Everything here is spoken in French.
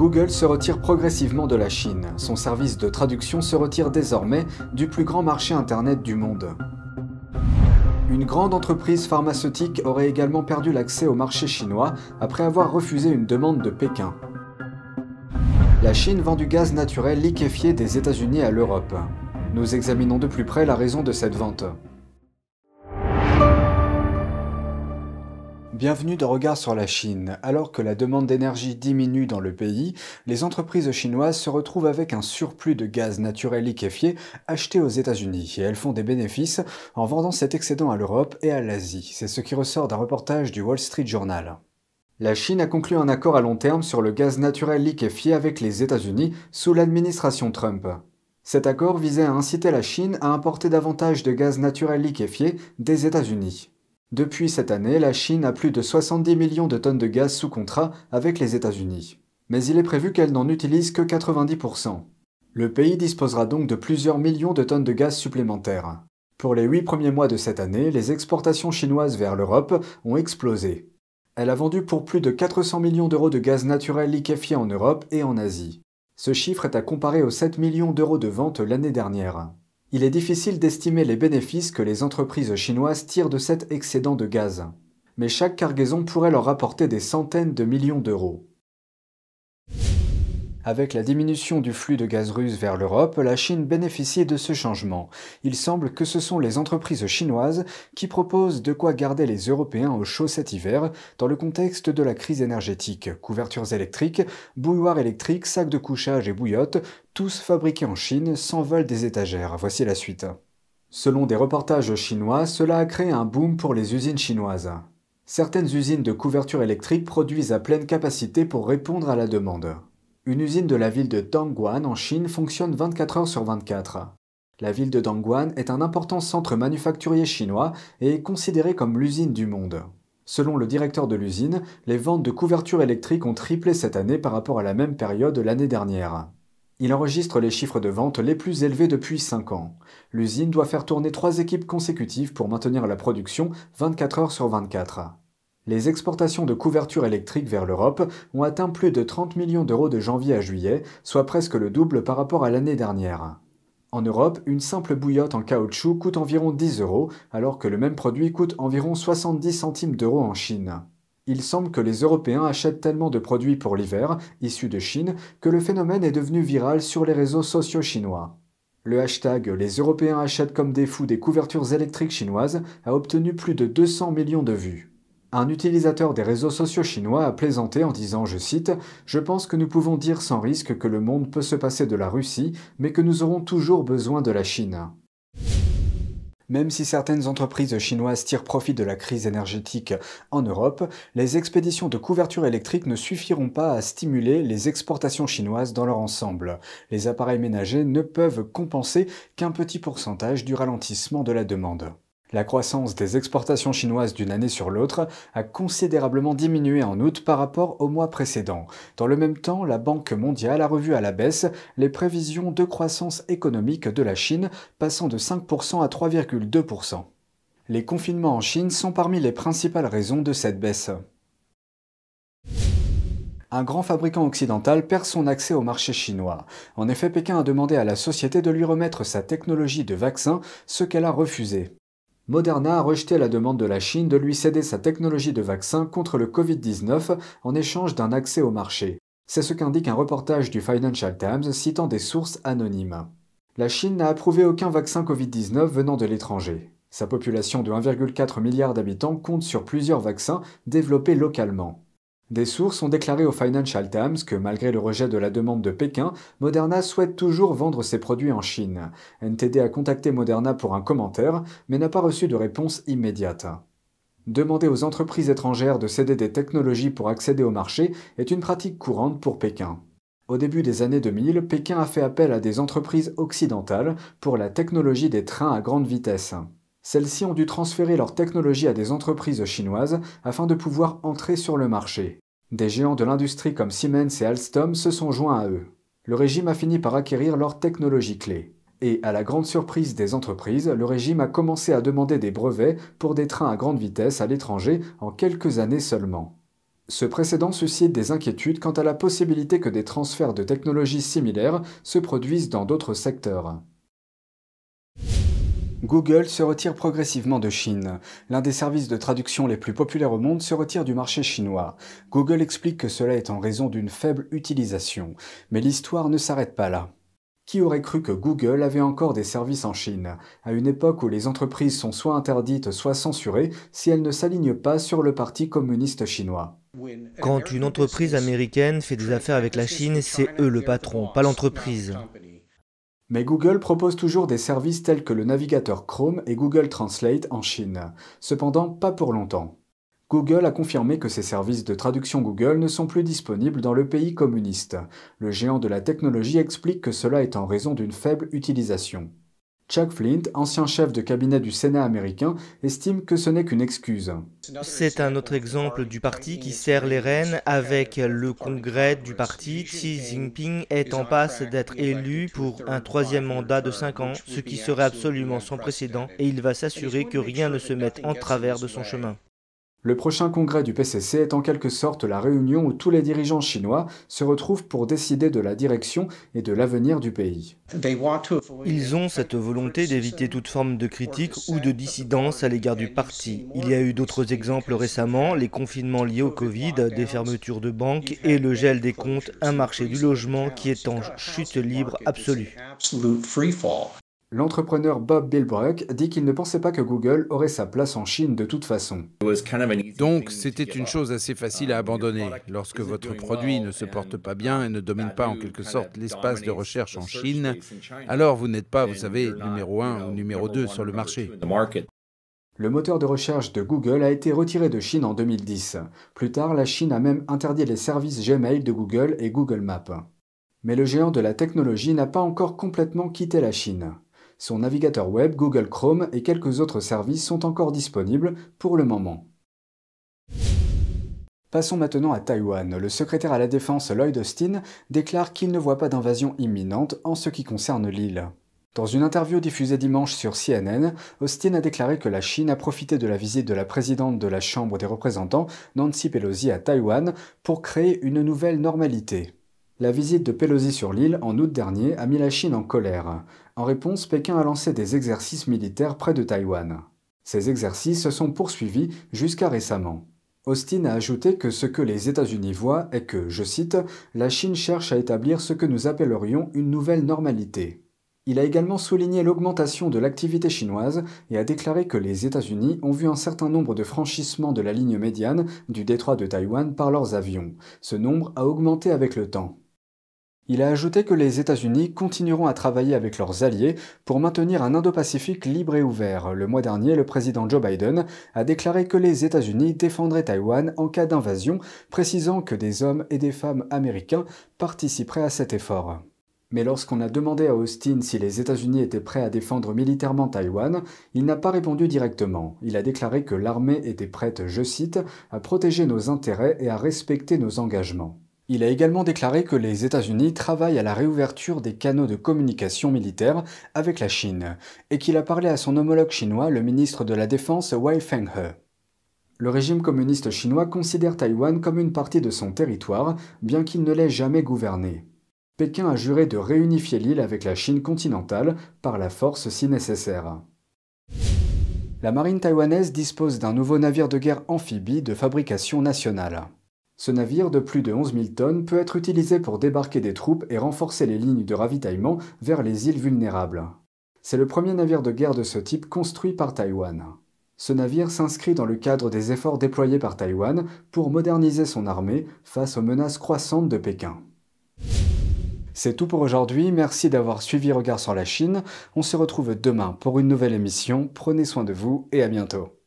Google se retire progressivement de la Chine. Son service de traduction se retire désormais du plus grand marché Internet du monde. Une grande entreprise pharmaceutique aurait également perdu l'accès au marché chinois après avoir refusé une demande de Pékin. La Chine vend du gaz naturel liquéfié des États-Unis à l'Europe. Nous examinons de plus près la raison de cette vente. Bienvenue de Regard sur la Chine. Alors que la demande d'énergie diminue dans le pays, les entreprises chinoises se retrouvent avec un surplus de gaz naturel liquéfié acheté aux États-Unis et elles font des bénéfices en vendant cet excédent à l'Europe et à l'Asie. C'est ce qui ressort d'un reportage du Wall Street Journal. La Chine a conclu un accord à long terme sur le gaz naturel liquéfié avec les États-Unis sous l'administration Trump. Cet accord visait à inciter la Chine à importer davantage de gaz naturel liquéfié des États-Unis. Depuis cette année, la Chine a plus de 70 millions de tonnes de gaz sous contrat avec les États-Unis. Mais il est prévu qu'elle n'en utilise que 90%. Le pays disposera donc de plusieurs millions de tonnes de gaz supplémentaires. Pour les huit premiers mois de cette année, les exportations chinoises vers l'Europe ont explosé. Elle a vendu pour plus de 400 millions d'euros de gaz naturel liquéfié en Europe et en Asie. Ce chiffre est à comparer aux 7 millions d'euros de vente l'année dernière il est difficile d'estimer les bénéfices que les entreprises chinoises tirent de cet excédent de gaz. Mais chaque cargaison pourrait leur rapporter des centaines de millions d'euros. Avec la diminution du flux de gaz russe vers l'Europe, la Chine bénéficie de ce changement. Il semble que ce sont les entreprises chinoises qui proposent de quoi garder les Européens au chaud cet hiver dans le contexte de la crise énergétique. Couvertures électriques, bouilloires électriques, sacs de couchage et bouillottes, tous fabriqués en Chine, s'envolent des étagères. Voici la suite. Selon des reportages chinois, cela a créé un boom pour les usines chinoises. Certaines usines de couverture électrique produisent à pleine capacité pour répondre à la demande. Une usine de la ville de Dongguan en Chine fonctionne 24 heures sur 24. La ville de Dongguan est un important centre manufacturier chinois et est considérée comme l'usine du monde. Selon le directeur de l'usine, les ventes de couvertures électriques ont triplé cette année par rapport à la même période l'année dernière. Il enregistre les chiffres de vente les plus élevés depuis 5 ans. L'usine doit faire tourner trois équipes consécutives pour maintenir la production 24 heures sur 24 les exportations de couverture électrique vers l'Europe ont atteint plus de 30 millions d'euros de janvier à juillet, soit presque le double par rapport à l'année dernière. En Europe, une simple bouillotte en caoutchouc coûte environ 10 euros, alors que le même produit coûte environ 70 centimes d'euros en Chine. Il semble que les Européens achètent tellement de produits pour l'hiver, issus de Chine, que le phénomène est devenu viral sur les réseaux sociaux chinois. Le hashtag Les Européens achètent comme des fous des couvertures électriques chinoises a obtenu plus de 200 millions de vues. Un utilisateur des réseaux sociaux chinois a plaisanté en disant, je cite, Je pense que nous pouvons dire sans risque que le monde peut se passer de la Russie, mais que nous aurons toujours besoin de la Chine. Même si certaines entreprises chinoises tirent profit de la crise énergétique en Europe, les expéditions de couverture électrique ne suffiront pas à stimuler les exportations chinoises dans leur ensemble. Les appareils ménagers ne peuvent compenser qu'un petit pourcentage du ralentissement de la demande. La croissance des exportations chinoises d'une année sur l'autre a considérablement diminué en août par rapport au mois précédent. Dans le même temps, la Banque mondiale a revu à la baisse les prévisions de croissance économique de la Chine, passant de 5% à 3,2%. Les confinements en Chine sont parmi les principales raisons de cette baisse. Un grand fabricant occidental perd son accès au marché chinois. En effet, Pékin a demandé à la société de lui remettre sa technologie de vaccin, ce qu'elle a refusé. Moderna a rejeté la demande de la Chine de lui céder sa technologie de vaccin contre le Covid-19 en échange d'un accès au marché. C'est ce qu'indique un reportage du Financial Times citant des sources anonymes. La Chine n'a approuvé aucun vaccin Covid-19 venant de l'étranger. Sa population de 1,4 milliard d'habitants compte sur plusieurs vaccins développés localement. Des sources ont déclaré au Financial Times que malgré le rejet de la demande de Pékin, Moderna souhaite toujours vendre ses produits en Chine. NTD a contacté Moderna pour un commentaire, mais n'a pas reçu de réponse immédiate. Demander aux entreprises étrangères de céder des technologies pour accéder au marché est une pratique courante pour Pékin. Au début des années 2000, Pékin a fait appel à des entreprises occidentales pour la technologie des trains à grande vitesse. Celles-ci ont dû transférer leur technologie à des entreprises chinoises afin de pouvoir entrer sur le marché. Des géants de l'industrie comme Siemens et Alstom se sont joints à eux. Le régime a fini par acquérir leur technologie clé. Et, à la grande surprise des entreprises, le régime a commencé à demander des brevets pour des trains à grande vitesse à l'étranger en quelques années seulement. Ce précédent suscite des inquiétudes quant à la possibilité que des transferts de technologies similaires se produisent dans d'autres secteurs. Google se retire progressivement de Chine. L'un des services de traduction les plus populaires au monde se retire du marché chinois. Google explique que cela est en raison d'une faible utilisation. Mais l'histoire ne s'arrête pas là. Qui aurait cru que Google avait encore des services en Chine, à une époque où les entreprises sont soit interdites, soit censurées, si elles ne s'alignent pas sur le Parti communiste chinois Quand une entreprise américaine fait des affaires avec la Chine, c'est eux le patron, pas l'entreprise. Mais Google propose toujours des services tels que le navigateur Chrome et Google Translate en Chine. Cependant, pas pour longtemps. Google a confirmé que ses services de traduction Google ne sont plus disponibles dans le pays communiste. Le géant de la technologie explique que cela est en raison d'une faible utilisation. Chuck Flint, ancien chef de cabinet du Sénat américain, estime que ce n'est qu'une excuse. C'est un autre exemple du parti qui serre les rênes avec le congrès du parti. Xi Jinping est en passe d'être élu pour un troisième mandat de 5 ans, ce qui serait absolument sans précédent, et il va s'assurer que rien ne se mette en travers de son chemin. Le prochain congrès du PCC est en quelque sorte la réunion où tous les dirigeants chinois se retrouvent pour décider de la direction et de l'avenir du pays. Ils ont cette volonté d'éviter toute forme de critique ou de dissidence à l'égard du parti. Il y a eu d'autres exemples récemment, les confinements liés au Covid, des fermetures de banques et le gel des comptes, un marché du logement qui est en chute libre absolue. L'entrepreneur Bob Bilbrook dit qu'il ne pensait pas que Google aurait sa place en Chine de toute façon. Donc c'était une chose assez facile à abandonner. Lorsque votre produit ne se porte pas bien et ne domine pas en quelque sorte l'espace de recherche en Chine, alors vous n'êtes pas, vous savez, numéro 1 ou numéro 2 sur le marché. Le moteur de recherche de Google a été retiré de Chine en 2010. Plus tard, la Chine a même interdit les services Gmail de Google et Google Maps. Mais le géant de la technologie n'a pas encore complètement quitté la Chine. Son navigateur web Google Chrome et quelques autres services sont encore disponibles pour le moment. Passons maintenant à Taïwan. Le secrétaire à la défense Lloyd Austin déclare qu'il ne voit pas d'invasion imminente en ce qui concerne l'île. Dans une interview diffusée dimanche sur CNN, Austin a déclaré que la Chine a profité de la visite de la présidente de la Chambre des représentants, Nancy Pelosi, à Taïwan pour créer une nouvelle normalité. La visite de Pelosi sur l'île en août dernier a mis la Chine en colère. En réponse, Pékin a lancé des exercices militaires près de Taïwan. Ces exercices se sont poursuivis jusqu'à récemment. Austin a ajouté que ce que les États-Unis voient est que, je cite, la Chine cherche à établir ce que nous appellerions une nouvelle normalité. Il a également souligné l'augmentation de l'activité chinoise et a déclaré que les États-Unis ont vu un certain nombre de franchissements de la ligne médiane du détroit de Taïwan par leurs avions. Ce nombre a augmenté avec le temps. Il a ajouté que les États-Unis continueront à travailler avec leurs alliés pour maintenir un Indo-Pacifique libre et ouvert. Le mois dernier, le président Joe Biden a déclaré que les États-Unis défendraient Taïwan en cas d'invasion, précisant que des hommes et des femmes américains participeraient à cet effort. Mais lorsqu'on a demandé à Austin si les États-Unis étaient prêts à défendre militairement Taïwan, il n'a pas répondu directement. Il a déclaré que l'armée était prête, je cite, à protéger nos intérêts et à respecter nos engagements. Il a également déclaré que les États-Unis travaillent à la réouverture des canaux de communication militaire avec la Chine, et qu'il a parlé à son homologue chinois, le ministre de la Défense Wei Fenghe. Le régime communiste chinois considère Taïwan comme une partie de son territoire, bien qu'il ne l'ait jamais gouverné. Pékin a juré de réunifier l'île avec la Chine continentale par la force si nécessaire. La marine taïwanaise dispose d'un nouveau navire de guerre amphibie de fabrication nationale. Ce navire de plus de 11 000 tonnes peut être utilisé pour débarquer des troupes et renforcer les lignes de ravitaillement vers les îles vulnérables. C'est le premier navire de guerre de ce type construit par Taïwan. Ce navire s'inscrit dans le cadre des efforts déployés par Taïwan pour moderniser son armée face aux menaces croissantes de Pékin. C'est tout pour aujourd'hui, merci d'avoir suivi Regard sur la Chine. On se retrouve demain pour une nouvelle émission. Prenez soin de vous et à bientôt.